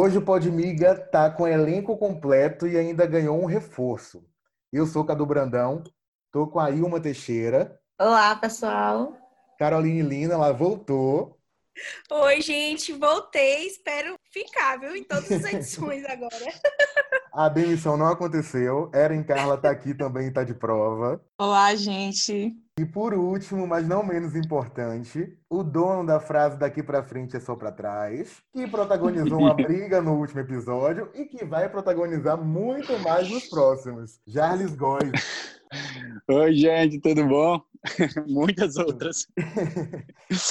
Hoje o Podmiga tá com elenco completo e ainda ganhou um reforço. Eu sou Cadu Brandão, tô com a Ilma Teixeira. Olá, pessoal. Caroline Lina, ela voltou. Oi, gente, voltei. Espero ficar, viu? Em todas as edições agora. A demissão não aconteceu. Erin Carla tá aqui também, tá de prova. Olá, gente. E por último, mas não menos importante, o dono da frase daqui pra frente é só pra trás, que protagonizou uma briga no último episódio e que vai protagonizar muito mais nos próximos. Jarles Góes. Oi, gente, tudo bom? Muitas outras.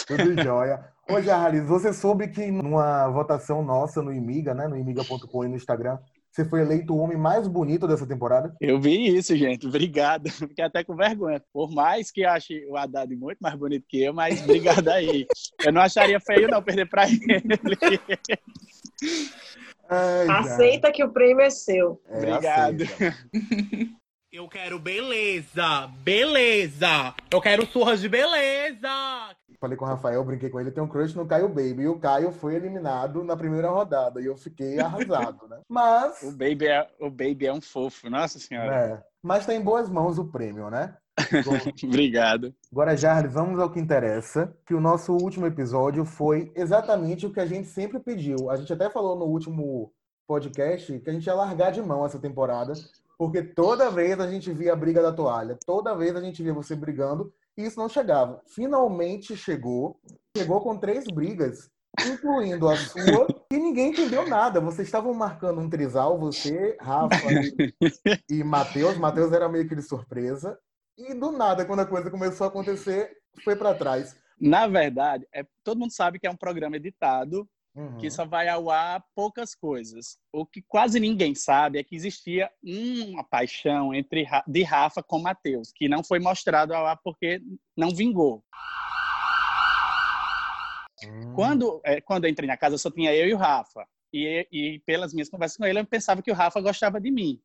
tudo jóia. Ô, Jarles, você soube que numa votação nossa no Imiga, né, no imiga.com e no Instagram, você foi eleito o homem mais bonito dessa temporada? Eu vi isso, gente. Obrigado. Fiquei até com vergonha. Por mais que ache o Haddad muito mais bonito que eu, mas obrigado aí. Eu não acharia feio não perder para ele. Ai, aceita que o prêmio é seu. É, obrigado. Eu quero beleza, beleza. Eu quero surras de beleza. Falei com o Rafael, brinquei com ele, tem um crush no Caio Baby. E o Caio foi eliminado na primeira rodada. E eu fiquei arrasado, né? Mas. O Baby é, o baby é um fofo, nossa senhora. É. Mas tá em boas mãos o prêmio, né? Obrigado. Agora, Jarles, vamos ao que interessa. Que o nosso último episódio foi exatamente o que a gente sempre pediu. A gente até falou no último podcast que a gente ia largar de mão essa temporada, porque toda vez a gente via a briga da toalha, toda vez a gente via você brigando e isso não chegava. Finalmente chegou, chegou com três brigas, incluindo a sua, e ninguém entendeu nada. Vocês estavam marcando um trisal, você, Rafa e, e Matheus. Matheus era meio que de surpresa. E do nada, quando a coisa começou a acontecer, foi para trás. Na verdade, é, todo mundo sabe que é um programa editado uhum. que só vai ao ar poucas coisas. O que quase ninguém sabe é que existia uma paixão entre de Rafa com Matheus, que não foi mostrado ao ar porque não vingou. Uhum. Quando, é, quando eu entrei na casa, só tinha eu e o Rafa. E, e pelas minhas conversas com ele, eu pensava que o Rafa gostava de mim.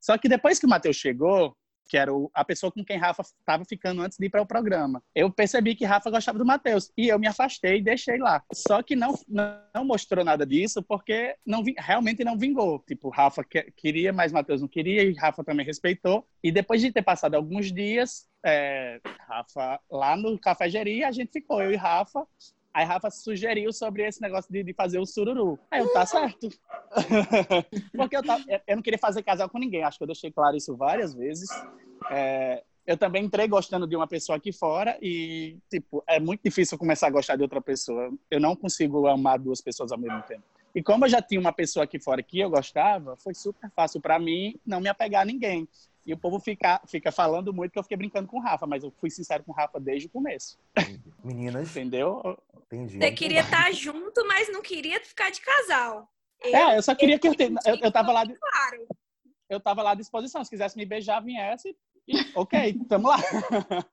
Só que depois que o Matheus chegou, que era o, a pessoa com quem Rafa estava ficando antes de ir para o programa. Eu percebi que Rafa gostava do Matheus e eu me afastei e deixei lá. Só que não, não mostrou nada disso porque não realmente não vingou. Tipo, Rafa que, queria, mas Matheus não queria e Rafa também respeitou. E depois de ter passado alguns dias, é, Rafa lá no Cafegeria, a gente ficou, eu e Rafa, Aí Rafa sugeriu sobre esse negócio de, de fazer o sururu. Aí eu, tá certo. Porque eu, tava, eu não queria fazer casal com ninguém. Acho que eu deixei claro isso várias vezes. É, eu também entrei gostando de uma pessoa aqui fora e, tipo, é muito difícil começar a gostar de outra pessoa. Eu não consigo amar duas pessoas ao mesmo tempo. E como eu já tinha uma pessoa aqui fora que eu gostava, foi super fácil para mim não me apegar a ninguém. E o povo fica, fica falando muito que eu fiquei brincando com o Rafa, mas eu fui sincero com o Rafa desde o começo. Meninas. Entendeu? Entendi. Você queria estar junto, mas não queria ficar de casal. Eu, é, eu só queria que eu, te... eu, eu tava lá. De... Claro. Eu tava lá à disposição. Se quisesse me beijar, viesse. E, ok, tamo lá.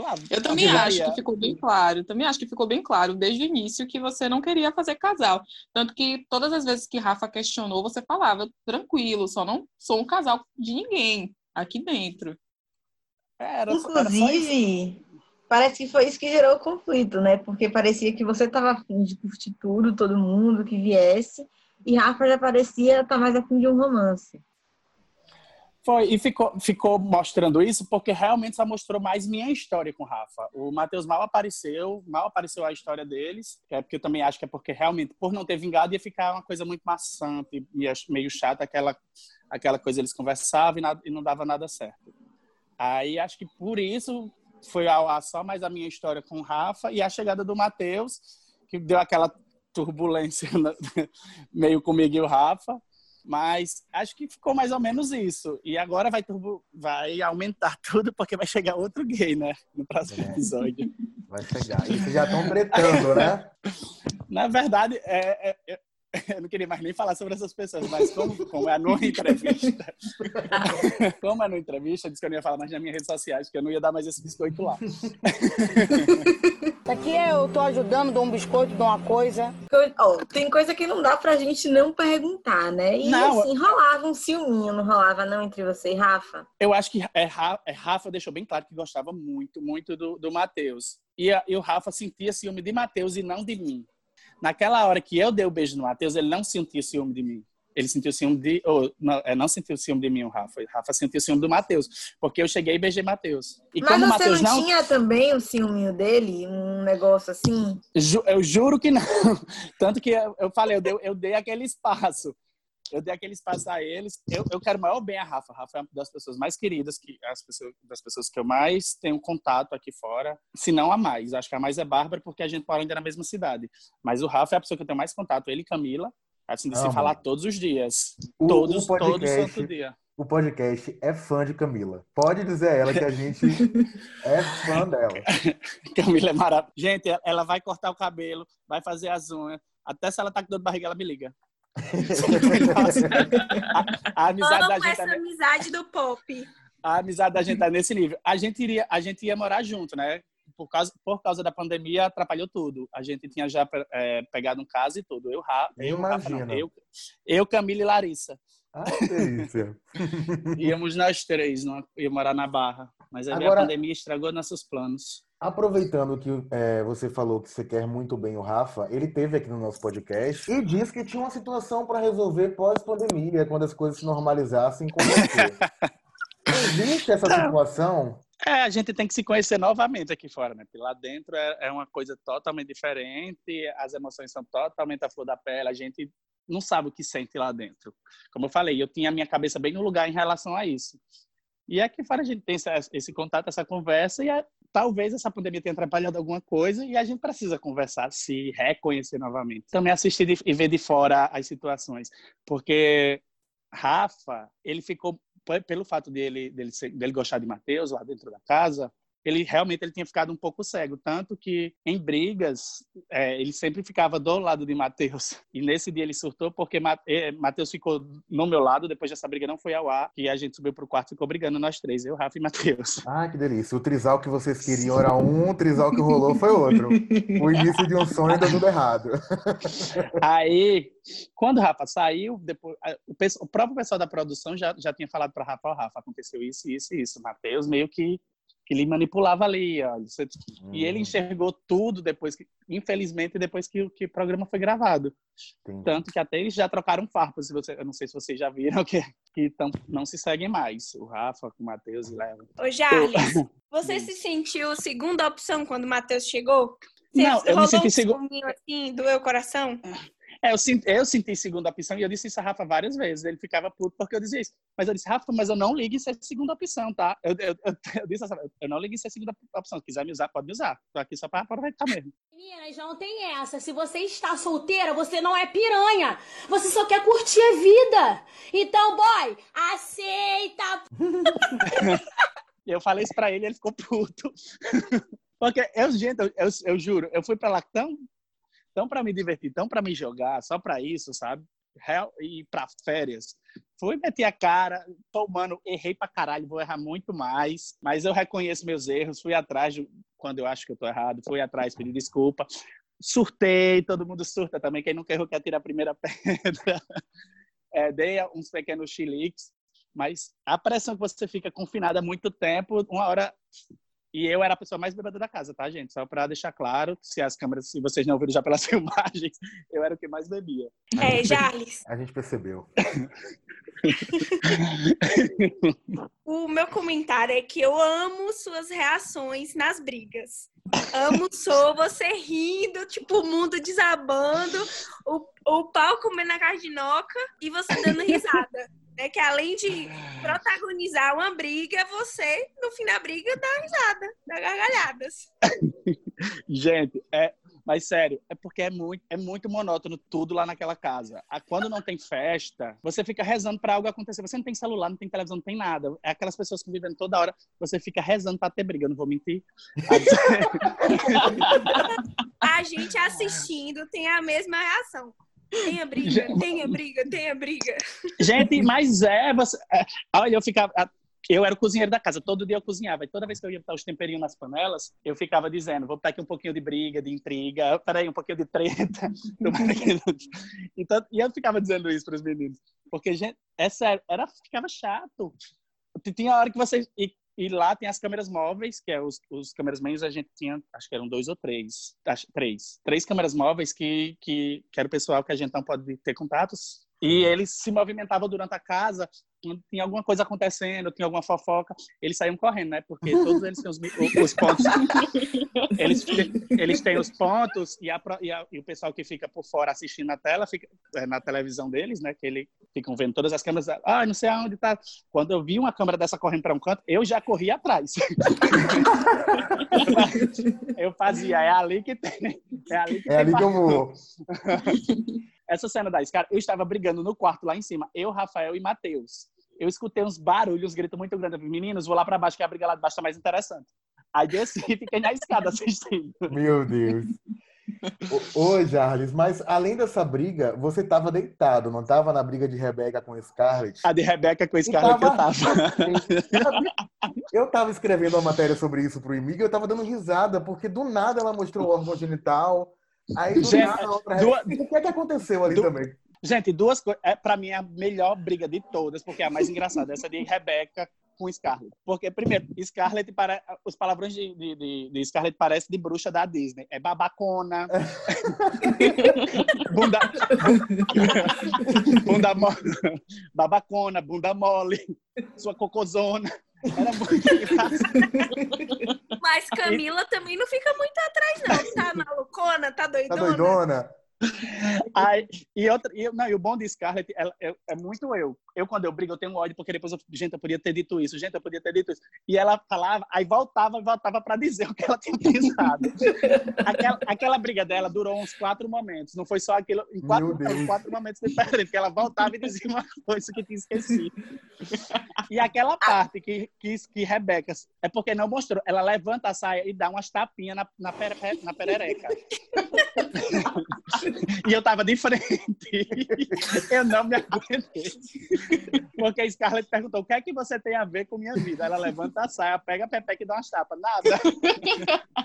lá. Eu também acho que ficou bem claro. Também acho que ficou bem claro desde o início que você não queria fazer casal. Tanto que todas as vezes que Rafa questionou, você falava tranquilo, só não sou um casal de ninguém aqui dentro. Era, Inclusive, era parece que foi isso que gerou o conflito, né? Porque parecia que você estava afim de curtir tudo, todo mundo que viesse, e Rafa já parecia estar tá mais afim de um romance. Foi, e ficou, ficou mostrando isso porque realmente só mostrou mais minha história com o Rafa. O Matheus mal apareceu, mal apareceu a história deles, é porque eu também acho que é porque realmente, por não ter vingado, ia ficar uma coisa muito maçante e meio chata, aquela, aquela coisa eles conversavam e, nada, e não dava nada certo. Aí acho que por isso foi ao ar só mais a minha história com o Rafa e a chegada do Matheus, que deu aquela turbulência meio comigo e o Rafa. Mas acho que ficou mais ou menos isso. E agora vai, turbo, vai aumentar tudo, porque vai chegar outro gay, né? No próximo é. episódio. Vai chegar. E vocês já estão tretando, né? Na verdade, é, é, é eu não queria mais nem falar sobre essas pessoas, mas como, como é numa entrevista, como é numa entrevista, disse que eu não ia falar mais nas minhas redes sociais, que eu não ia dar mais esse biscoito lá. Aqui eu tô ajudando, dou um biscoito, dou uma coisa. Oh, tem coisa que não dá pra gente não perguntar, né? E não, assim, rolava um ciúminho, não rolava não entre você e Rafa? Eu acho que é, é, Rafa deixou bem claro que gostava muito, muito do, do Matheus. E, e o Rafa sentia ciúme de Matheus e não de mim. Naquela hora que eu dei o beijo no Matheus, ele não sentiu ciúme de mim. Ele sentiu ciúme de. Ou, não, é, não sentiu ciúme de mim, o Rafa. O Rafa sentiu ciúme do Matheus. Porque eu cheguei e beijei Matheus. E Mas como você Mateus não, não tinha também o ciúminho dele? Um negócio assim? Ju, eu juro que não. Tanto que eu, eu falei, eu dei, eu dei aquele espaço eu dei aquele espaço a eles. Eu, eu quero maior bem a Rafa. A Rafa é uma das pessoas mais queridas, que as pessoas, das pessoas que eu mais tenho contato aqui fora, se não a mais. Acho que a mais é Bárbara, porque a gente mora ainda na mesma cidade. Mas o Rafa é a pessoa que eu tenho mais contato, ele e Camila. Assim, de se falar todos os dias. O, todos, o podcast, todo santo dia. O podcast é fã de Camila. Pode dizer a ela que a gente é fã dela. Camila é maravilhosa. Gente, ela vai cortar o cabelo, vai fazer as unhas. Até se ela tá com dor de barriga, ela me liga a, a, amizade da gente. Essa tá amizade do pop. A amizade da gente tá nesse nível. A gente iria, a gente ia morar junto, né? Por causa, por causa da pandemia, atrapalhou tudo. A gente tinha já é, pegado um caso e tudo. Eu, eu, Rafa, não, eu, eu, Camila e Larissa. Ah, delícia. Íamos nós três, não, ia morar na Barra. Mas aí Agora... a pandemia estragou nossos planos. Aproveitando que é, você falou que você quer muito bem o Rafa, ele teve aqui no nosso podcast e disse que tinha uma situação para resolver pós-pandemia, quando as coisas se normalizassem com você. Existe essa situação? É, a gente tem que se conhecer novamente aqui fora, né? Porque lá dentro é, é uma coisa totalmente diferente, as emoções são totalmente à flor da pele, a gente não sabe o que sente lá dentro. Como eu falei, eu tinha a minha cabeça bem no lugar em relação a isso. E aqui fora a gente tem esse, esse contato, essa conversa, e é, talvez essa pandemia tenha atrapalhado alguma coisa, e a gente precisa conversar, se reconhecer novamente. Também assistir de, e ver de fora as situações, porque Rafa, ele ficou, pelo fato dele, dele, dele gostar de Mateus lá dentro da casa, ele realmente ele tinha ficado um pouco cego, tanto que em brigas é, ele sempre ficava do lado de Mateus. E nesse dia ele surtou porque Mateus ficou no meu lado, depois dessa briga não foi ao ar, e a gente subiu pro quarto e ficou brigando nós três, eu, Rafa e Mateus. Ah, que delícia. O trisal que vocês queriam era um, o trisal que rolou foi outro. O início de um sonho deu tudo errado. Aí, quando o Rafa saiu, depois, o, o próprio pessoal da produção já, já tinha falado para Rafa, oh, Rafa, aconteceu isso, isso isso. Mateus meio que que ele manipulava ali. Ó. Hum. E ele hum. enxergou tudo depois que, infelizmente, depois que, que o programa foi gravado. Entendi. Tanto que até eles já trocaram farpas. Se você, eu não sei se vocês já viram que, que tão, não se seguem mais. O Rafa, o Matheus e Léo. Ô, Jarles, você se sentiu segunda opção quando o Matheus chegou? Você não, eu me senti segunda. assim, doeu o coração? É, eu, senti, eu senti segunda opção e eu disse isso a Rafa várias vezes. Ele ficava puto porque eu dizia isso. Mas eu disse, Rafa, mas eu não ligo isso é segunda opção, tá? Eu, eu, eu, eu disse assim, eu não ligo isso é segunda opção. Se quiser me usar, pode me usar. Tô aqui só para aproveitar mesmo. Meninas, não tem essa. Se você está solteira, você não é piranha. Você só quer curtir a vida. Então, boy, aceita. eu falei isso pra ele e ele ficou puto. Porque eu, gente, eu, eu, eu juro, eu fui pra lá tão tão para me divertir, tão para me jogar, só para isso, sabe? Real, e para férias. Fui meter a cara, tô, mano, errei pra caralho, vou errar muito mais, mas eu reconheço meus erros, fui atrás de, quando eu acho que eu tô errado, fui atrás, pedi desculpa. Surtei, todo mundo surta também, quem nunca errou quer tirar a primeira pedra. É, dei uns pequenos chiliques, mas a pressão que você fica confinada há muito tempo, uma hora e eu era a pessoa mais bêbada da casa, tá, gente? Só para deixar claro, se as câmeras, se vocês não viram já pelas filmagens, eu era o que mais bebia. É, Jarles. A gente percebeu. o meu comentário é que eu amo suas reações nas brigas. Amo sou você rindo, tipo, o mundo desabando, o, o pau comendo a cardinoca e você dando risada né? Que além de protagonizar uma briga, você, no fim da briga, dá risada, dá gargalhadas. Gente, é, mas sério, é porque é muito, é muito monótono tudo lá naquela casa. Quando não tem festa, você fica rezando para algo acontecer. Você não tem celular, não tem televisão, não tem nada. É aquelas pessoas que vivem toda hora, você fica rezando para ter briga, não vou mentir. a gente assistindo tem a mesma reação. Tenha briga, tenha briga, tenha briga. Gente, mas é, você, é, olha, eu ficava, eu era o cozinheiro da casa, todo dia eu cozinhava. E toda vez que eu ia botar os temperinhos nas panelas, eu ficava dizendo: vou botar aqui um pouquinho de briga, de intriga, peraí, um pouquinho de treta. então, e eu ficava dizendo isso para os meninos. Porque, gente, é sério, era, ficava chato. Tinha hora que você. E E lá tem as câmeras móveis, que é os, os câmeras a gente tinha, acho que eram dois ou três, acho, três. Três câmeras móveis que, que, que era o pessoal que a gente não pode ter contatos. E eles se movimentavam durante a casa quando tinha alguma coisa acontecendo, tinha alguma fofoca, eles saíam correndo, né? Porque todos eles têm os, os pontos. eles, eles têm os pontos e, a, e, a, e, o pessoal que fica por fora assistindo na tela, fica, é, na televisão deles, né? Que eles ficam vendo todas as câmeras. Ah, não sei aonde tá. Quando eu vi uma câmera dessa correndo para um canto, eu já corri atrás. eu fazia, é ali que tem. É ali que, é ali que eu vou. Essa cena da escada, eu estava brigando no quarto lá em cima, eu, Rafael e Matheus. Eu escutei uns barulhos, uns gritos muito grandes. Meninos, vou lá para baixo, que a briga lá de baixo tá mais interessante. Aí desci e fiquei na escada assistindo. Meu Deus. Ô, Jarles, mas além dessa briga, você estava deitado, não estava na briga de Rebeca com Scarlett? A de Rebeca com Scarlett tava... eu tava. eu tava escrevendo uma matéria sobre isso pro Emílio e eu tava dando risada, porque do nada ela mostrou o órgão genital, Aí Gente, duas... O que é que aconteceu ali du... também? Gente, duas coisas. É, pra mim é a melhor briga de todas, porque é a mais engraçada. Essa de Rebeca com Scarlett. Porque, primeiro, Scarlett para... os palavrões de, de, de, de Scarlett parecem de bruxa da Disney. É babacona. bunda. bunda mole. Babacona, bunda mole. Sua cocôzona. Era muito engraçado. Mas Camila também não fica muito atrás, não. Tá malucona, tá doidona. Tá doidona? Aí, e, outra, e, não, e o bom de Scarlett é, é, é, muito eu. Eu, quando eu brigo, eu tenho ódio, porque depois eu, gente, eu podia ter dito isso, gente, eu podia ter dito isso. E ela falava, aí voltava e voltava para dizer o que ela tinha pensado. aquela, aquela briga dela durou uns quatro momentos, não foi só aquilo, em quatro, quatro momentos diferentes, que ela voltava e dizia uma coisa que tinha esquecido. e aquela parte que, que, que Rebeca, é porque não mostrou, ela levanta a saia e dá umas tapinhas na, na, pere, na perereca. e eu tava de frente. eu não me aguentei. Porque a Scarlett perguntou: o que é que você tem a ver com minha vida? Ela levanta a saia, pega a Pepe e dá umas tapas. Nada.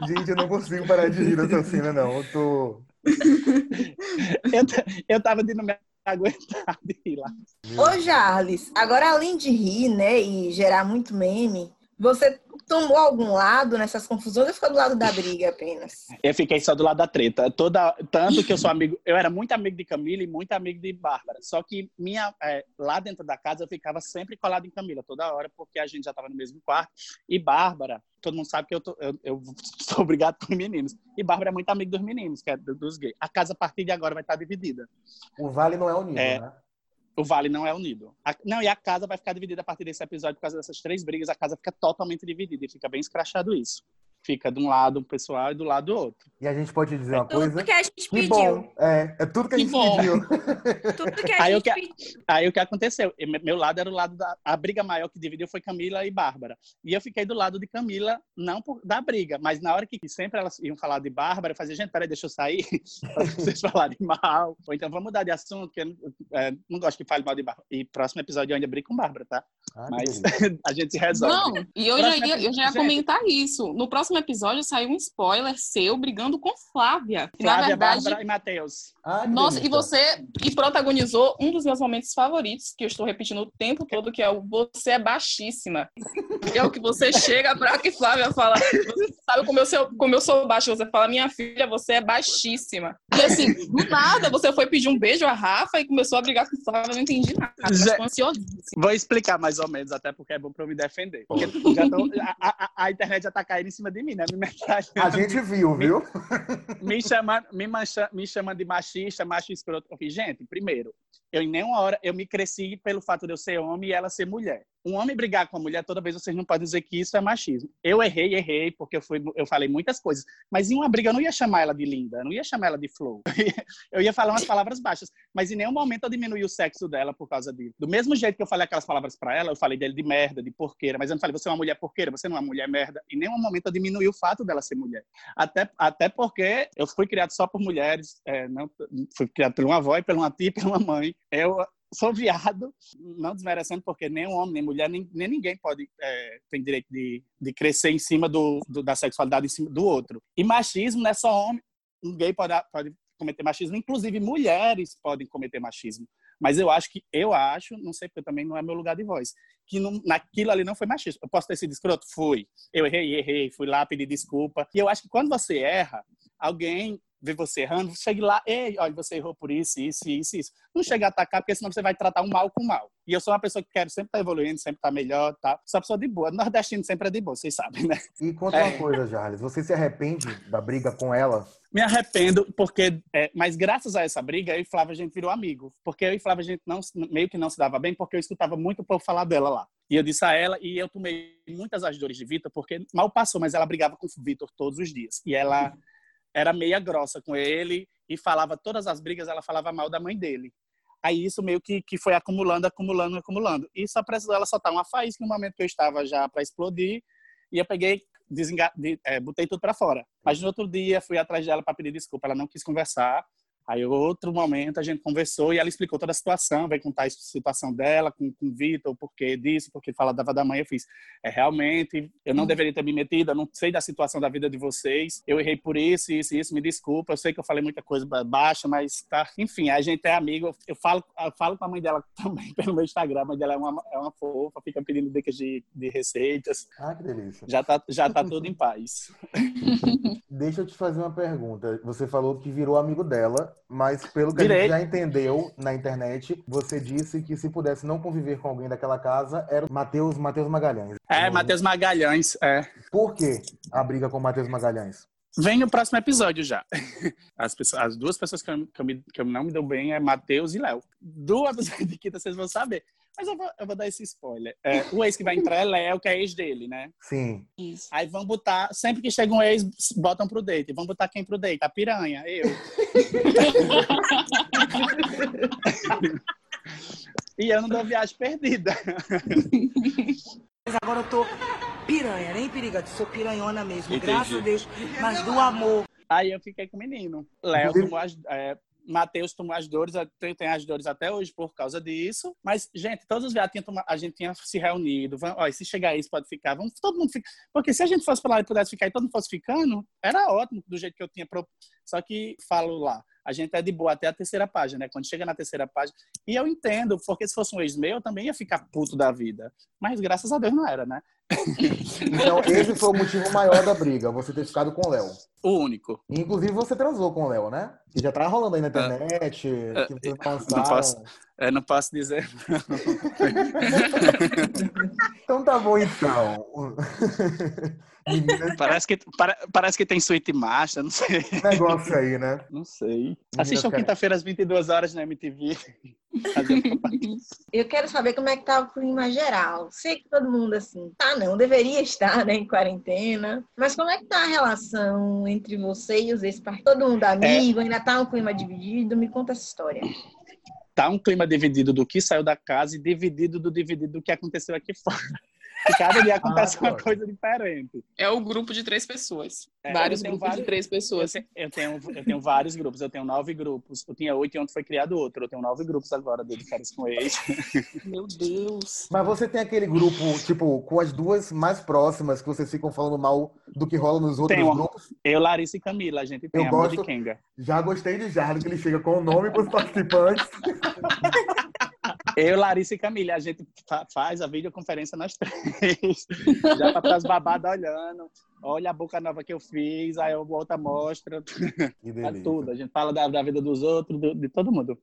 Gente, eu não consigo parar de rir dessa cena, não. Eu tô. eu, eu tava de não me aguentar de rir lá. Ô, Charles, agora além de rir, né, e gerar muito meme, você tomou algum lado nessas confusões ou ficou do lado da briga apenas? Eu fiquei só do lado da treta. Toda, tanto que eu sou amigo, eu era muito amigo de Camila e muito amigo de Bárbara. Só que minha, é, lá dentro da casa eu ficava sempre colado em Camila, toda hora, porque a gente já estava no mesmo quarto. E Bárbara, todo mundo sabe que eu, tô, eu, eu sou obrigado com os meninos. E Bárbara é muito amigo dos meninos, que é dos gays. A casa a partir de agora vai estar dividida. O Vale não é unido, é, né? O vale não é unido. A, não, e a casa vai ficar dividida a partir desse episódio por causa dessas três brigas. A casa fica totalmente dividida e fica bem escrachado isso. Fica de um lado o pessoal e do lado o outro. E a gente pode dizer uma coisa. Tudo que a gente que pediu. Bom. É, é tudo que a gente que pediu. tudo que a aí gente o que, pediu. Aí o que aconteceu? Meu lado era o lado da. A briga maior que dividiu foi Camila e Bárbara. E eu fiquei do lado de Camila, não por, da briga, mas na hora que sempre elas iam falar de Bárbara, eu fazia, gente, peraí, deixa eu sair, para vocês falarem mal. Ou então vamos mudar de assunto, porque eu é, não gosto que fale mal de Bárbara. E próximo episódio eu ainda brigo com Bárbara, tá? Ah, mas a gente se resolve. Não, e eu já ia, eu já ia comentar isso. No próximo episódio saiu um spoiler seu brigando com Flávia. Flávia, na verdade, Bárbara e Matheus. Ah, Nossa, e você e protagonizou um dos meus momentos favoritos, que eu estou repetindo o tempo todo, que é o Você é baixíssima. é o que você chega pra que Flávia fala, você sabe como eu, sou, como eu sou baixa, você fala, minha filha, você é baixíssima. E assim, do nada, você foi pedir um beijo a Rafa e começou a brigar com Flávia, eu não entendi nada. Vou explicar mais ou menos, até porque é bom pra eu me defender. Porque tô, a, a, a, internet já tá caindo em cima de mim, né? Me a gente viu, viu? Me, me, chama, me, mancha, me chama de machista, macho escroto. Gente, primeiro, eu em nenhuma hora eu me cresci pelo fato de eu ser homem e ela ser mulher um homem brigar com a mulher, toda vez vocês não podem dizer que isso é machismo. Eu errei, errei, porque eu, fui, eu falei muitas coisas. Mas em uma briga eu não ia chamar ela de linda, eu não ia chamar ela de flor. Eu ia falar umas palavras baixas. Mas em nenhum momento eu diminui o sexo dela por causa disso. Do mesmo jeito que eu falei aquelas palavras para ela, eu falei dele de merda, de porqueira. Mas eu não falei, você é uma mulher porqueira, você não é uma mulher merda. Em nenhum momento eu diminui o fato dela ser mulher. Até, até porque eu fui criado só por mulheres, é, não, fui criado por uma avó e por uma tia e por uma mãe. Eu sou viado, não desmerecendo, porque nem um homem, nem mulher, nem, nem ninguém pode é, tem direito de, de crescer em cima do, do, da sexualidade em cima do outro. E machismo não é só homem, gay pode, pode cometer machismo, inclusive mulheres podem cometer machismo. Mas eu acho que, eu acho, não sei porque também não é meu lugar de voz, que não, naquilo ali não foi machismo. Eu posso ter sido escroto? Fui. Eu errei, errei, fui lá pedir desculpa. E eu acho que quando você erra, alguém vê você errando, chegue lá, ei, olha, você errou por isso, isso, isso, isso. Não chega a atacar, porque senão você vai tratar um mal com mal. E eu sou uma pessoa que quero sempre estar evoluindo, sempre estar melhor, tá? Sou uma pessoa de boa. Nordestino sempre é de boa, vocês sabem, né? E conta é. uma coisa, Charles, você se arrepende da briga com ela? Me arrependo, porque, é, mas graças a essa briga, eu e Flávia, a gente virou amigo. Porque eu e Flávia, a gente não, meio que não se dava bem, porque eu escutava muito o povo falar dela lá. E eu disse a ela, e eu tomei muitas as dores de Vitor, porque mal passou, mas ela brigava com o Vitor todos os dias. E ela era meia grossa com ele e falava todas as brigas, ela falava mal da mãe dele. Aí isso meio que, que foi acumulando, acumulando, acumulando. E só precisou ela soltar uma faísca no momento que eu estava já para explodir. E eu peguei, desenga... de, é, botei tudo para fora. Mas no outro dia fui atrás dela para pedir desculpa. Ela não quis conversar. Aí, outro momento, a gente conversou e ela explicou toda a situação, veio contar a situação dela com, com o Vitor, o porquê disso, porque falava da mãe. Eu fiz, é realmente, eu não hum. deveria ter me metido, eu não sei da situação da vida de vocês, eu errei por isso, isso, isso, me desculpa, eu sei que eu falei muita coisa baixa, mas tá. Enfim, a gente é amigo, eu falo, eu falo com a mãe dela também pelo meu Instagram, a mãe dela é uma, é uma fofa, fica pedindo dicas de, de receitas. Ah, que delícia. Já tá, já tá tudo em paz. Deixa eu te fazer uma pergunta. Você falou que virou amigo dela mas pelo que Direito. a gente já entendeu na internet, você disse que se pudesse não conviver com alguém daquela casa, era o Matheus Mateus Magalhães. É, Matheus Magalhães, é. Por que a briga com o Matheus Magalhães? Vem no próximo episódio já. As, pessoas, as duas pessoas que eu, que, eu me, que eu não me dou bem é Matheus e Léo. Do episódio de quinta vocês vão saber. Mas eu vou, eu vou dar esse spoiler. É, o ex que vai entrar é Léo, que é ex dele, né? Sim. Isso. Aí vão botar, sempre que chega um ex, botam pro date. Vão botar quem pro date? A piranha, eu. e eu não dou viagem perdida. Mas agora eu tô piranha, nem periga, sou piranhona mesmo, Entendi. graças a Deus, mas do amor. Aí eu fiquei com o menino. Léo tomou as, é, Matheus tomou as dores, tem as dores até hoje por causa disso. Mas, gente, todos os viados a gente tinha se reunido. Vamos, ó, se chegar isso, pode ficar. Vamos todo mundo ficar. Porque se a gente fosse falar e pudesse ficar e todo mundo fosse ficando, era ótimo do jeito que eu tinha. Pro... Só que falo lá, a gente é de boa até a terceira página, né? Quando chega na terceira página. E eu entendo, porque se fosse um ex meu, eu também ia ficar puto da vida. Mas graças a Deus não era, né? Então, esse foi o motivo maior da briga, você ter ficado com o Léo. O único. Inclusive, você transou com o Léo, né? Que já tá rolando aí na internet. É, que vocês não, posso, é, não posso dizer. então tá bom, então. parece, que, parece que tem suíte master, não sei. Negócio aí, né? Não sei. Assistam quinta-feira às 22 horas na MTV. Eu quero saber como é que tá o clima geral. Sei que todo mundo assim, tá não, deveria estar, né, em quarentena. Mas como é que tá a relação entre você e os ex Todo mundo amigo, é... ainda tá um clima dividido? Me conta essa história. Tá um clima dividido do que saiu da casa e dividido do dividido do que aconteceu aqui fora. E cada dia acontece ah, uma coisa diferente. É o grupo de três pessoas. É, vários grupos vários, de três pessoas. Eu tenho, eu tenho vários grupos. Eu tenho nove grupos. Eu tinha oito e ontem foi criado outro. Eu tenho nove grupos agora de férias com ex. Meu Deus. Mas você tem aquele grupo, tipo, com as duas mais próximas que vocês ficam falando mal do que rola nos outros tenho, grupos? Eu, Larissa e Camila. A gente tem eu gosto, de Kenga. Já gostei de Jardim, que ele chega com o nome para os participantes. Eu, Larissa e Camila, a gente faz a videoconferência nós três. Já tá as babadas olhando. Olha a boca nova que eu fiz, aí eu volto a mostra. Faz tudo. A gente fala da, da vida dos outros, do, de todo mundo.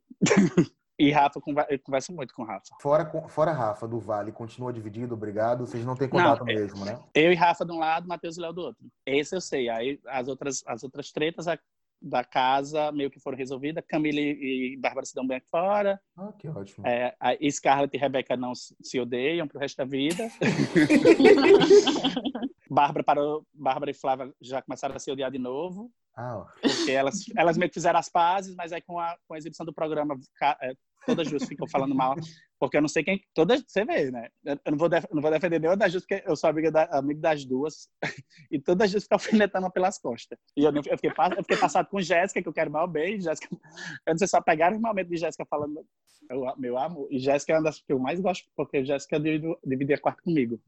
E Rafa, eu converso muito com Rafa. Fora, fora Rafa do Vale, continua dividido, obrigado. Vocês não têm contato não, é mesmo, né? Eu e Rafa de um lado, Matheus e Léo do outro. Esse eu sei. Aí as outras, as outras tretas, da casa meio que foram resolvidas. Camila e Bárbara se dão bem fora. Ah, que ótimo. É, a Scarlett e Rebeca não se odeiam pro resto da vida. Bárbara, parou, Bárbara e Flávia já começaram a se odiar de novo. Ah. Porque elas, elas meio que fizeram as pazes, mas aí com a, com a exibição do programa, é, todas duas ficam falando mal, porque eu não sei quem. Todas, você vê, né? Eu não vou, def, não vou defender nenhuma das duas, porque eu sou amiga da, amigo das duas, e todas as duas ficam alfinetando pelas costas. E eu, eu, fiquei, eu fiquei passado com Jéssica, que eu quero mal bem. Jéssica, eu não sei só pegaram o momento de Jéssica falando, meu, meu amor, e Jéssica é uma das que eu mais gosto, porque Jéssica dividia quarto comigo.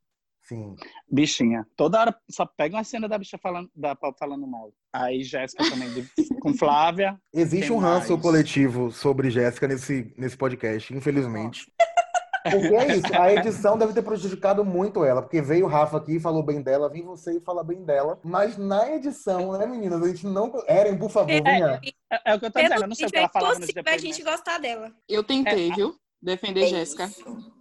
Sim. Bichinha. Toda hora só pega uma cena da bicha falando, da Paul falando mal. Aí Jéssica também, de, com Flávia. Existe um ranço mais. coletivo sobre Jéssica nesse, nesse podcast, infelizmente. Porque é isso, a edição deve ter prejudicado muito ela, porque veio o Rafa aqui e falou bem dela, vem você e fala bem dela, mas na edição, né, meninas, a gente não... Eren, por favor, venha. É, é o que eu tô dizendo, eu não sei o que ela falava nos É possível a gente gostar dela. Eu tentei, É, viu? Defender É Jéssica.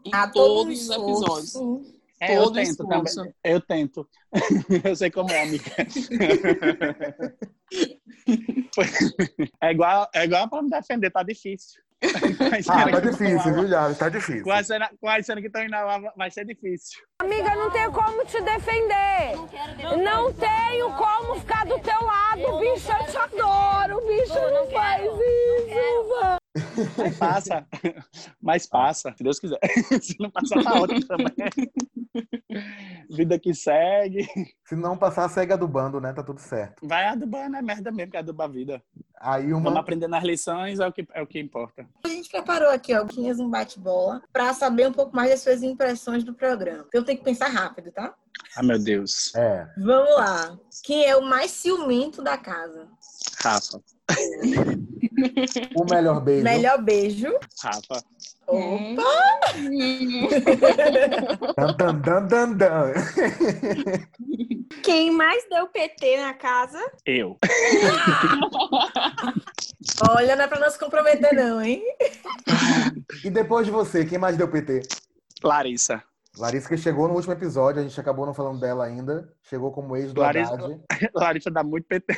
Em A todo todos os episódios. É, eu Todo tento esforço. também. Eu tento. eu sei como é, amiga. é igual, é igual pra me defender, tá difícil. Ah, tá difícil, viu? Tá difícil. Com a cena, com a cena que estão indo lá, vai ser difícil. Amiga, não tenho como te defender. Não tenho como ficar do teu lado, bicho. Eu te adoro, bicho. Não faz isso. Mas passa. Mas passa, se Deus quiser. Se não passar na outra também. Vida que segue. Se não passar, segue a do bando, né? Tá tudo certo. Vai adubando, é merda mesmo, que aduba a vida. Aí Vamos uma... aprender nas lições, é o que, é o que importa. A gente preparou aqui algumas um bate-bola para saber um pouco mais das suas impressões do programa. Então tem que pensar rápido, tá? Ah, meu Deus. É. Vamos lá. Quem é o mais ciumento da casa? Rafa. O melhor beijo. Melhor beijo. Rafa. Opa! Dan, dan, dan, dan, dan. Quem mais deu PT na casa? Eu. Olha, não é pra não se comprometer, não, hein? E depois de você, quem mais deu PT? Larissa. Larissa que chegou no último episódio, a gente acabou não falando dela ainda. Chegou como ex do Larissa- Haddad. Larissa dá muito PT.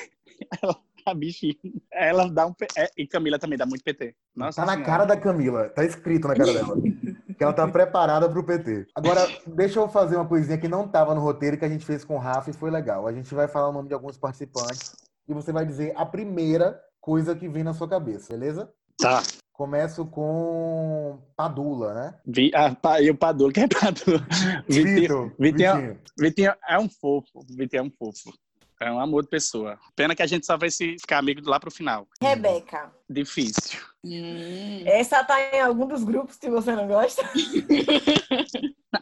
Ela, a bichinha. Ela dá um é, E Camila também dá muito PT. Nossa Tá na Senhora. cara da Camila, tá escrito na cara dela. que ela tá preparada pro PT. Agora, deixa eu fazer uma coisinha que não tava no roteiro que a gente fez com o Rafa e foi legal. A gente vai falar o nome de alguns participantes e você vai dizer a primeira coisa que vem na sua cabeça, beleza? Tá. Começo com Padula, né? Vi... Ah, pa- e o Padu, quem é Padu? Vitinho. Vitinho, Vitinho. Vitinho é um fofo. Vitinho é um fofo. É um amor de pessoa. Pena que a gente só vai se ficar amigo lá pro final. Rebeca. Difícil. Hum. Essa tá em algum dos grupos que você não gosta?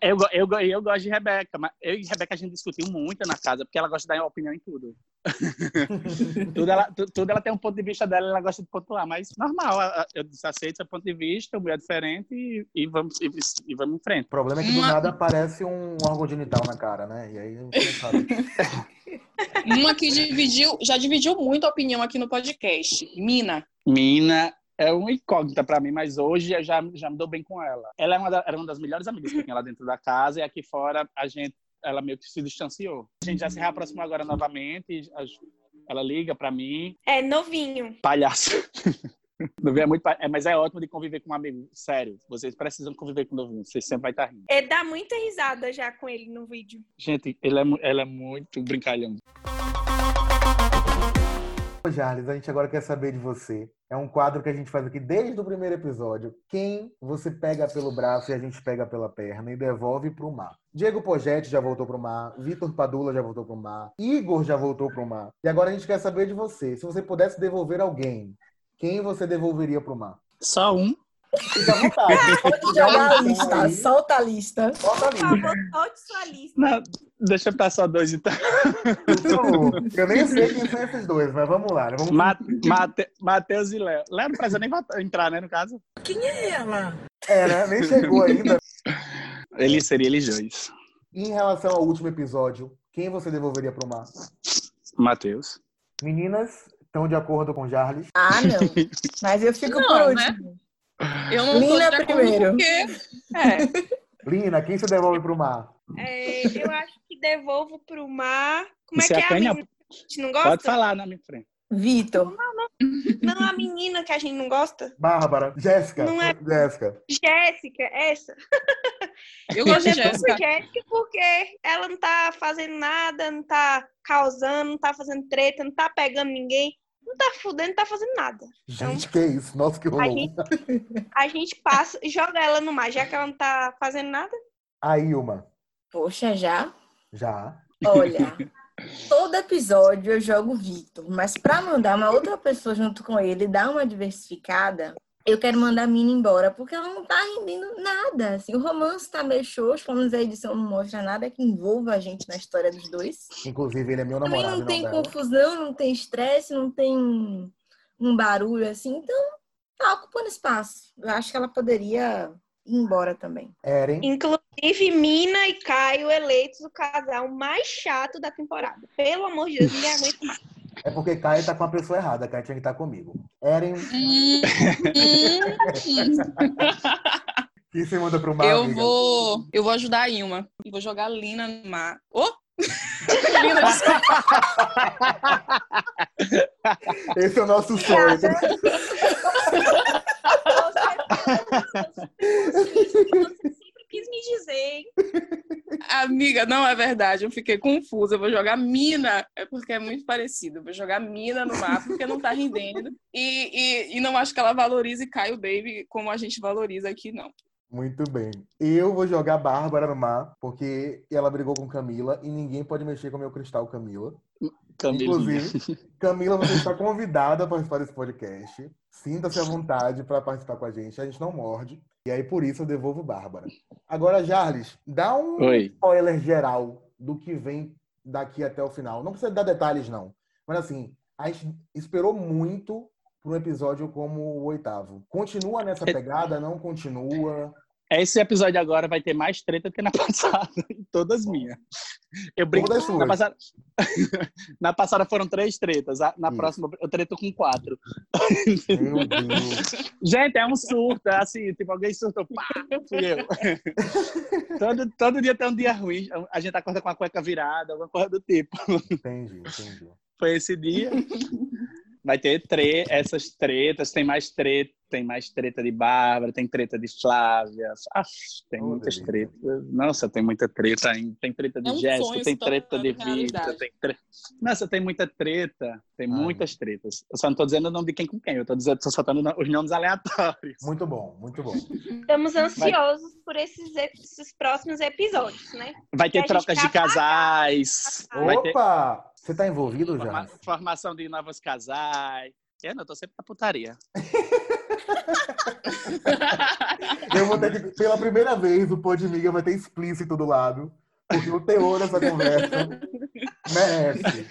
Eu, eu, eu gosto de Rebeca, mas eu e Rebeca a gente discutiu muito na casa, porque ela gosta de dar opinião em tudo. tudo, ela, tu- tudo ela tem um ponto de vista dela, ela gosta de pontuar, mas normal, eu aceito seu ponto de vista, mulher diferente e, e vamos, e, e vamos em frente. O problema é que do Uma- nada aparece um órgão genital na cara, né? E aí. Uma que dividiu, já dividiu muito a opinião aqui no podcast. Mina. Mina é uma incógnita pra mim, mas hoje eu já, já me dou bem com ela. Ela é uma da- era uma das melhores amigas que eu tinha lá dentro da casa e aqui fora a gente, ela meio que se distanciou. A gente já se reaproximou agora novamente, ela liga pra mim, É novinho. palhaço. Não é muito, é, mas é ótimo de conviver com um amigo. Sério, vocês precisam conviver com o novinho. Vocês sempre vai estar rindo. É dá muita risada já com ele no vídeo. Gente, ele é, ela é muito brincalhão. Ô, Charles, a gente agora quer saber de você. É um quadro que a gente faz aqui desde o primeiro episódio. Quem você pega pelo braço e a gente pega pela perna e devolve pro mar. Diego Pogetti já voltou pro mar, Vitor Padula já voltou pro mar, Igor já voltou pro mar. E agora a gente quer saber de você. Se você pudesse devolver alguém, quem você devolveria pro mar? Só um. Fica à vontade. Pode jogar a lista, solta a lista. Por ali. favor, solte sua lista. Não, deixa eu só dois então. Favor. Eu nem sei quem são esses dois, mas vamos lá. né? Vamos Ma Mate Matheus e Léo. Léo não precisa nem entrar, né, no caso. É, né? Nem chegou ainda. Ele seria eles dois. Em relação ao último episódio, quem você devolveria pro mar? Matheus. Meninas, estão de acordo com Charles? Ah, não. Mas eu fico Não, por né? Eu não Lina tô de primeiro. porque... É, Lina, quem você devolve pro mar? É, eu acho que devolvo pro mar. Como é Você que é a menina que a gente não gosta? Pode falar na minha frente. Vitor. Não, a menina que a gente não gosta. Bárbara, Jéssica, Não é- Jéssica. Jéssica, essa. eu gosto de Jéssica. Jéssica porque ela não tá fazendo nada, não tá causando, não tá fazendo treta, não tá pegando ninguém, não tá fudendo, não tá fazendo nada. Gente, que isso? Nossa, que A rolou. gente, a gente passa e joga ela no mar, já que ela não tá fazendo nada. A Ilma, Poxa, já? já. Olha, todo episódio eu jogo o Vitor, mas pra mandar uma outra pessoa junto com ele e dar uma diversificada, eu quero mandar a Mina embora, porque ela não tá rendendo nada. Assim, o romance tá meio xoxo, pelo menos a edição não mostra nada que envolva a gente na história dos dois. Inclusive, ele é meu Também namorado. não tem não dela. confusão, não tem estresse, não tem um barulho assim, então tá ocupando espaço. Eu acho que ela poderia ir embora também. Eren. Inclusive, Mina e Caio eleitos o casal mais chato da temporada. Pelo amor de Deus, ninguém aguenta mais. É porque Caio tá com a pessoa errada. Caio tinha que estar comigo. Eren. Quem você manda pro mar? Eu amiga? vou, eu vou ajudar a Ilma. Eu Vou jogar a Lina no mar. Ô! Lina, Esse é o nosso sonho. Você sempre quis me dizer, hein? Amiga, não é verdade. Eu fiquei confusa. Eu vou jogar Mina. É porque é muito parecido. Eu vou jogar Mina no mar porque não tá rendendo. E, e, e não acho que ela valorize Caio Baby como a gente valoriza aqui, não. Muito bem. Eu vou jogar Bárbara no mar, porque ela brigou com Camila e ninguém pode mexer com o meu cristal, Camila. Camila. Inclusive, Camila, você está convidada a participar desse podcast. Sinta-se à vontade para participar com a gente. A gente não morde. E aí, por isso, eu devolvo Bárbara. Agora, Jarles, dá um Oi. spoiler geral do que vem daqui até o final. Não precisa dar detalhes, não. Mas, assim, a gente esperou muito para um episódio como o oitavo. Continua nessa pegada? Não continua? Esse episódio agora vai ter mais treta do que na passada. Todas minhas. Eu brinco. Todas. Na passada... na passada foram três tretas. Na próxima eu treto com quatro. Meu Deus. Gente, é um surto. É assim, tipo, alguém surtou. Pá, fui eu. todo, todo dia tem um dia ruim. A gente acorda com a cueca virada, alguma coisa do tipo. Entendi, entendi. Foi esse dia. Vai ter tre essas tretas, tem mais treta, tem mais treta de Bárbara, tem treta de Flávia. Ah, tem Oh, muitas delícia. tretas. Nossa, tem muita treta ainda. Tem treta de É um Jéssica, tem treta de realidade. tem tre... Nossa, tem muita treta. Tem Ai. muitas tretas. Eu só não tô dizendo o nome de quem com quem, eu tô dizendo, tô soltando os nomes aleatórios. Muito bom, muito bom. Estamos ansiosos por esses, esses próximos episódios, né? Vai ter trocas de casais. Vai ter Opa! Você tá envolvido já? forma- formação de novos casais. Eu não, eu tô sempre na putaria. Eu vou ter que, pela primeira vez, o Podmiga vai ter explícito do lado, porque o teor dessa conversa merece.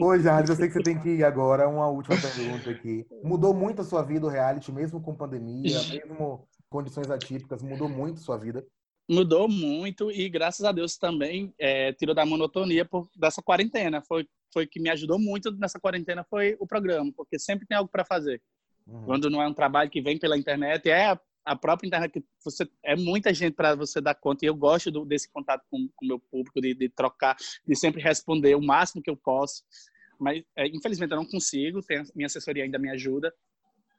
Ô, Jardim, eu sei que você tem que ir agora. Uma última pergunta aqui. Mudou muito a sua vida o reality, mesmo com pandemia, mesmo condições atípicas, mudou muito a sua vida? Mudou muito e graças a Deus também é, tirou da monotonia por, dessa quarentena. Foi foi que me ajudou muito nessa quarentena foi o programa, porque sempre tem algo para fazer. Uhum. Quando não é um trabalho que vem pela internet, é a, a própria internet que você é muita gente para você dar conta. E eu gosto do, desse contato com o meu público, de, de trocar, de sempre responder o máximo que eu posso. Mas é, infelizmente eu não consigo. Tem, a- minha assessoria ainda me ajuda,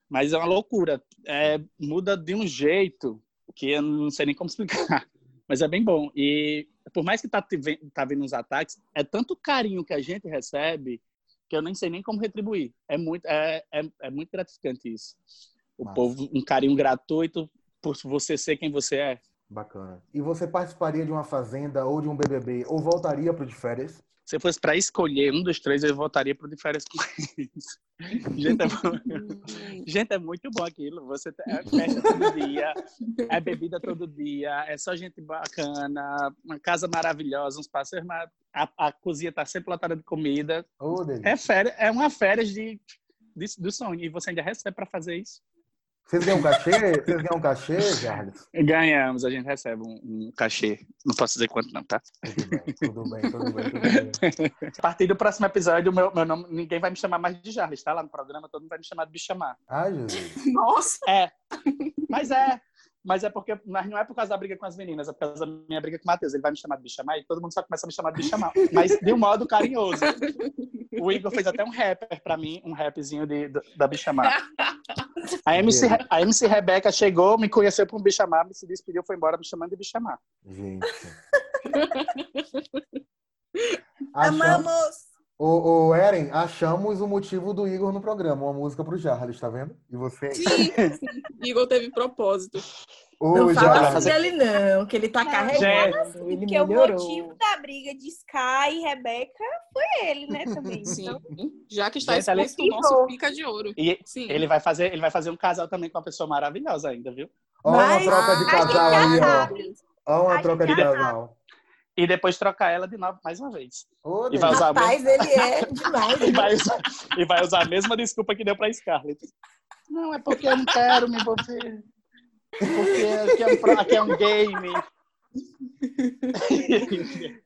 mas é uma loucura. É, muda de um jeito que eu não sei nem como explicar, mas é bem bom. E por mais que tá, tá vindo uns ataques, é tanto carinho que a gente recebe que eu nem sei nem como retribuir. É muito, é, é, é muito gratificante isso. O povo, um carinho gratuito por você ser quem você é. Bacana. E você participaria de uma fazenda ou de um BBB ou voltaria para de férias? Se fosse para escolher um dos três, eu votaria pro de férias com eles. Gente, é, bom- gente, é muito bom aquilo. Você é festa todo dia, é bebida todo dia, é só gente bacana, uma casa maravilhosa, uns passeios mar... a, a cozinha tá sempre lotada de comida. Delícia. É férias, é uma férias de, de do sonho e você ainda recebe para fazer isso. Vocês ganham um cachê? Vocês ganham um cachê, Jardim? Ganhamos, a gente recebe um, um cachê. Não posso dizer quanto não, tá? Tudo bem, tudo bem, tudo bem, tudo bem. A partir do próximo episódio, meu, meu nome, ninguém vai me chamar mais de Jarles, tá? Lá no programa, todo mundo vai me chamar de Bichamar. Ai, Jesus. Nossa! É. Mas é. Mas é porque. Mas não é por causa da briga com as meninas, é por causa da minha briga com o Matheus. Ele vai me chamar de Bichamar e todo mundo só começa a me chamar de Bichamar. Mas de um modo carinhoso. O Igor fez até um rapper pra mim, um rapzinho de, da Bichamar. A MC, a MC Rebeca chegou, me conheceu por um Bichamar, me se despediu, foi embora me chamando de Bichamar. Gente. Amamos! Ô, ô, Eren, achamos o motivo do Igor no programa, uma música pro Jarles, tá vendo? E você? Sim, sim. Igor teve propósito. Não fala Jarles. dele não, que ele tá Não, carregando. Ele Porque o melhorou. motivo da briga de Sky e Rebeca foi ele, né, também. Sim. Então, Já que está ali- exposto o nosso pica de ouro. E Sim. ele vai fazer, ele vai fazer um casal também com uma pessoa maravilhosa ainda, viu? Ó, uma troca de casal aí, ó. Ó, uma A troca de casal. E depois trocar ela de novo mais uma vez. Ô, E vai usar a Rapaz, ele é demais. E vai, usar, e vai usar a mesma desculpa que deu pra Scarlett. Não, é porque eu não quero me envolver. Porque aqui é um, aqui é um game.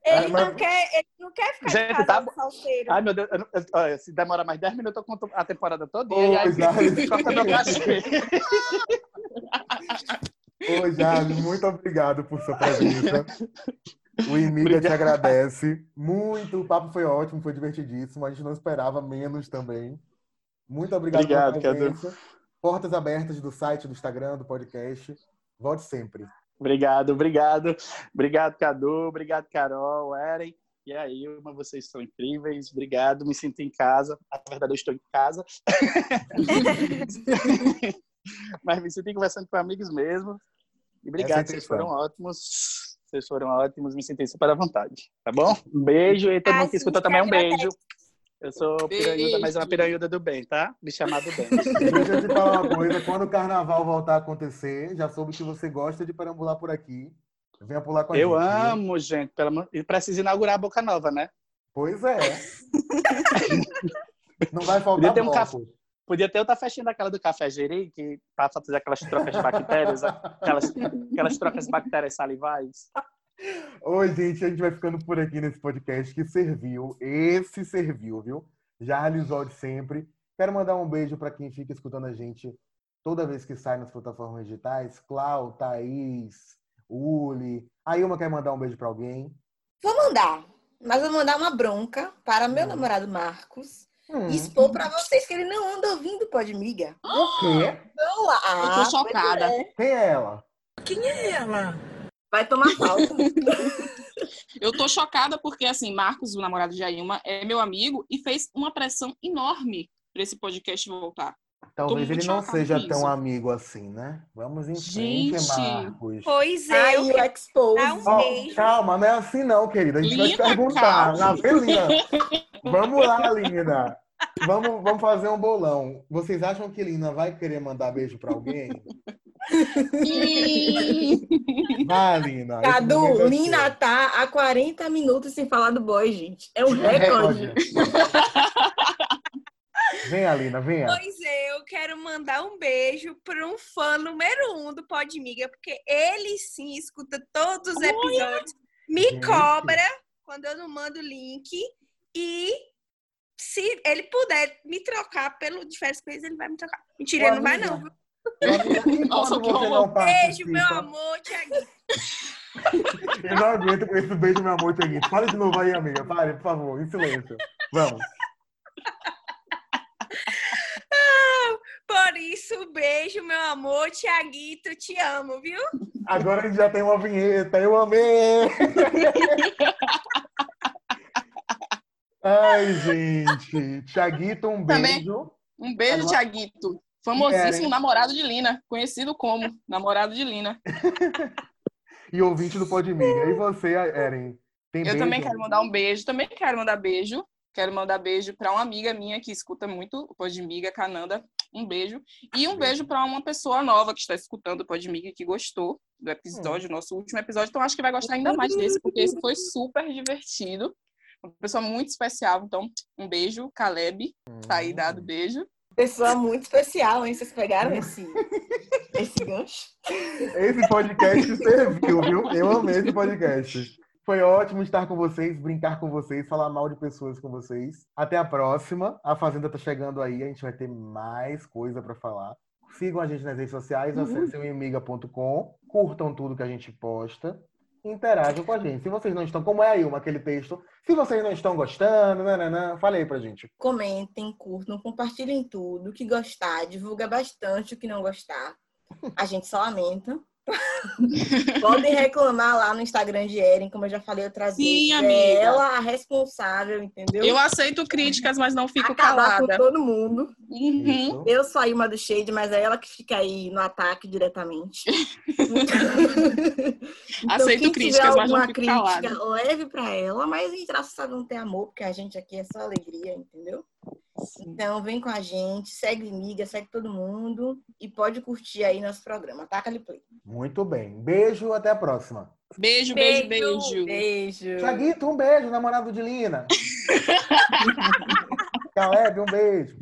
ele, não quer, ele não quer ficar Gente, de tá... salseiro. Ai, meu Deus, eu, se demora mais 10 minutos, eu conto a temporada toda. Oh, e aí, cachê. Ô, Jade, muito obrigado por sua presença. O Imiga te agradece. Muito, o papo foi ótimo, foi divertidíssimo. A gente não esperava menos também. Muito obrigado, obrigado pela presença. Portas abertas do site, do Instagram, do podcast. Volte sempre. Obrigado, obrigado. Obrigado, Cadu. Obrigado, Carol, Eren. E aí, uma, vocês são incríveis. Obrigado, me sinto em casa. Na verdade, eu estou em casa. Mas me sinto conversando com amigos mesmo. E obrigado, vocês foram ótimos. Vocês foram ótimos, me senti super à vontade. Tá bom? Um beijo e todo mundo que escuta também um beijo. Eu sou piranhuda, mas é uma piranhuda do bem, tá? Me chamar do bem. Deixa eu te falar uma coisa. Quando o carnaval voltar a acontecer, já soube que você gosta de perambular por aqui. Venha pular com a eu gente. Eu amo, viu? gente. E precisa inaugurar a Boca Nova, né? Pois é. Não vai faltar Podia ter um café. Podia ter outra festinha daquela do café Jeri, que para fazer aquelas trocas de bactérias, aquelas, aquelas trocas de bactérias salivais. Oi, gente, a gente vai ficando por aqui nesse podcast que serviu. Esse serviu, viu? Já realizou de sempre. Quero mandar um beijo para quem fica escutando a gente toda vez que sai nas plataformas digitais. Clau, Thaís, Uli. A Ilma quer mandar um beijo para alguém? Vou mandar, mas vou mandar uma bronca para meu hum. namorado Marcos. Hum. E expor para vocês que ele não anda ouvindo Pode Miga. O quê? Lá. Eu tô chocada. É. Quem é ela? Quem é ela? Vai tomar falta. eu tô chocada porque, assim, Marcos, o namorado de Ailma, é meu amigo e fez uma pressão enorme para esse podcast voltar. Talvez ele não seja tão amigo assim, né? Vamos em Gente, frente, Marcos. Pois é. Ai, o expose. Oh, calma, não é assim não, querida. A gente Linda, vai te perguntar. Na Belina. vamos lá, Lina. Vamos, vamos fazer um bolão. Vocês acham que Lina vai querer mandar beijo para alguém? Vai, Lina. Cadu, Lina tá há 40 minutos sem falar do boy, gente. É um recorde. Vem, Alina, vem. Pois é, eu quero mandar um beijo para um fã número um do Podmiga, porque ele sim escuta todos os episódios, me Gente. cobra quando eu não mando o link e se ele puder me trocar pelo diferentes coisas, ele vai me trocar. Mentira, ele não vai não. Nossa, que não Beijo, meu amor, Tiaguinho. eu não aguento com esse beijo, meu amor, Tiaguinho. Fala de novo aí, amiga. Pare, por favor, em silêncio. Vamos. Por isso, beijo, meu amor, Tiaguito, te amo, viu? Agora a gente já tem uma vinheta, eu amei! Ai, gente. Tiaguito, um beijo. Também. Um beijo, Agora... Tiaguito. Famosíssimo namorado de Lina, conhecido como namorado de Lina. e ouvinte do Podmiga. E você, Eren? Tem Eu beijo? também quero mandar um beijo, também quero mandar beijo. Quero mandar beijo para uma amiga minha que escuta muito o Podmiga, Cananda. Um beijo. E um beijo para uma pessoa nova que está escutando o Podmiga que gostou do episódio, hum. nosso último episódio. Então acho que vai gostar ainda mais desse, porque esse foi super divertido. Uma pessoa muito especial. Então, um beijo, Caleb. Tá aí dado beijo. Pessoa muito especial, hein? Vocês pegaram esse, esse gancho? Esse podcast serviu, viu? Eu amei esse podcast. Foi ótimo estar com vocês, brincar com vocês, falar mal de pessoas com vocês. Até a próxima. A Fazenda tá chegando aí, a gente vai ter mais coisa para falar. Sigam a gente nas redes sociais, uhum. acessem o emiga.com, curtam tudo que a gente posta interajam com a gente. Se vocês não estão, como é aí uma aquele texto, se vocês não estão gostando, nananã, fale aí pra gente. Comentem, curtam, compartilhem tudo, o que gostar, divulga bastante o que não gostar. A gente só lamenta. Podem reclamar lá no Instagram de Eren, como eu já falei outras Sim, vezes. É amiga. É ela a responsável, entendeu? Eu aceito críticas, mas não fico Acabar calada. com todo mundo. Uhum. Eu saí uma do Shade, mas é ela que fica aí no ataque diretamente. então, aceito críticas, mas não fico crítica, calada. leve para ela, mas em traço sabe não ter amor, porque a gente aqui é só alegria, entendeu? Então, vem com a gente, segue amiga, segue todo mundo e pode curtir aí nosso programa. Taca-lhe play. Muito bem. Beijo, até a próxima. Beijo, beijo, beijo. Beijo. Chaguito, um beijo, namorado de Lina. Caleb, um beijo.